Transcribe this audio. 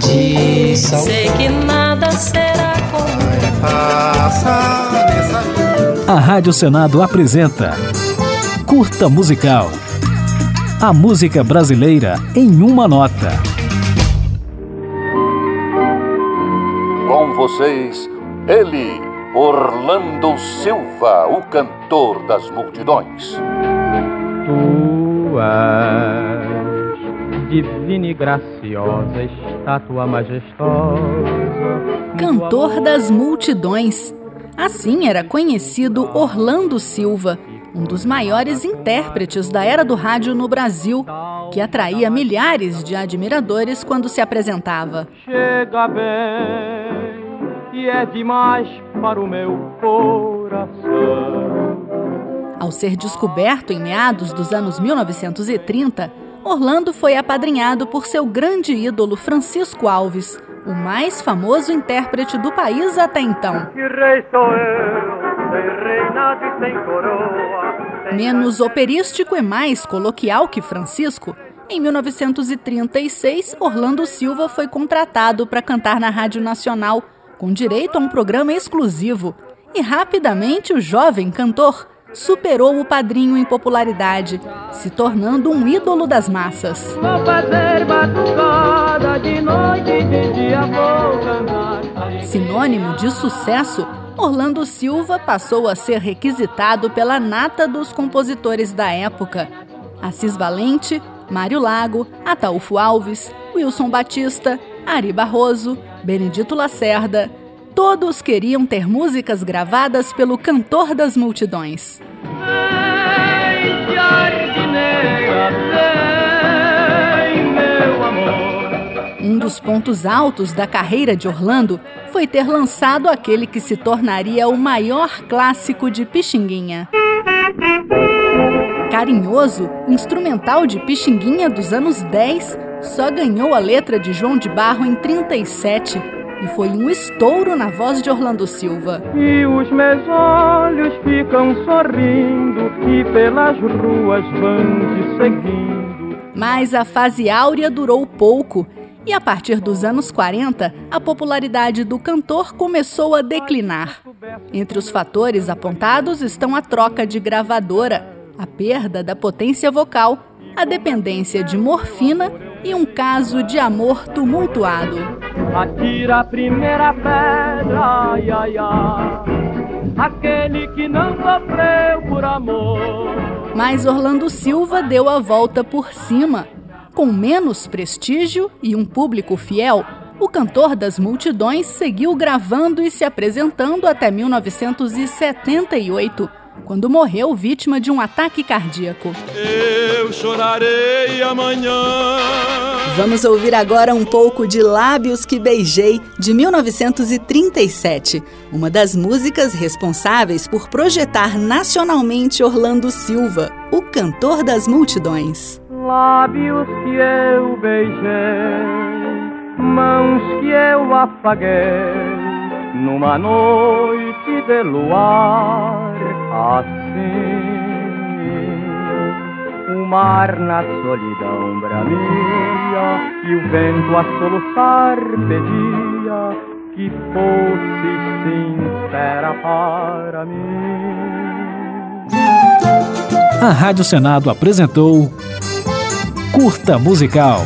de sal. Sei que nada será como A Rádio Senado apresenta Curta Musical. A música brasileira em uma nota. Com vocês, ele, Orlando Silva, o cantor das multidões. Tu és divina e graciosa, estátua majestosa. Cantor das multidões. Assim era conhecido Orlando Silva, um dos maiores intérpretes da era do rádio no Brasil, que atraía milhares de admiradores quando se apresentava. Chega bem e é demais para o meu coração. Ao ser descoberto em meados dos anos 1930, Orlando foi apadrinhado por seu grande ídolo Francisco Alves, o mais famoso intérprete do país até então. Menos operístico e mais coloquial que Francisco, em 1936, Orlando Silva foi contratado para cantar na Rádio Nacional com direito a um programa exclusivo. E rapidamente o jovem cantor superou o padrinho em popularidade, se tornando um ídolo das massas. Sinônimo de sucesso, Orlando Silva passou a ser requisitado pela nata dos compositores da época. Assis Valente, Mário Lago, Ataúfo Alves, Wilson Batista, Ari Barroso, Benedito Lacerda, todos queriam ter músicas gravadas pelo cantor das multidões. Um dos pontos altos da carreira de Orlando foi ter lançado aquele que se tornaria o maior clássico de Pixinguinha. Carinhoso, instrumental de Pixinguinha dos anos 10, só ganhou a letra de João de Barro em 37 e foi um estouro na voz de Orlando Silva. E os meus olhos ficam sorrindo e pelas ruas vão te seguindo. Mas a fase áurea durou pouco e a partir dos anos 40, a popularidade do cantor começou a declinar. Entre os fatores apontados estão a troca de gravadora, a perda da potência vocal, a dependência de morfina e um caso de amor tumultuado. Atira a primeira pedra, ai, ai, ai, aquele que não sofreu por amor. Mas Orlando Silva deu a volta por cima. Com menos prestígio e um público fiel, o cantor das multidões seguiu gravando e se apresentando até 1978 quando morreu vítima de um ataque cardíaco. Eu chorarei amanhã. Vamos ouvir agora um pouco de Lábios que Beijei, de 1937, uma das músicas responsáveis por projetar nacionalmente Orlando Silva, o cantor das multidões. Lábios que eu beijei, mãos que eu afaguei, numa noite de luar assim. O mar na solidão bramia e o vento a soluçar pedia que fosse sincera para mim. A Rádio Senado apresentou Curta Musical.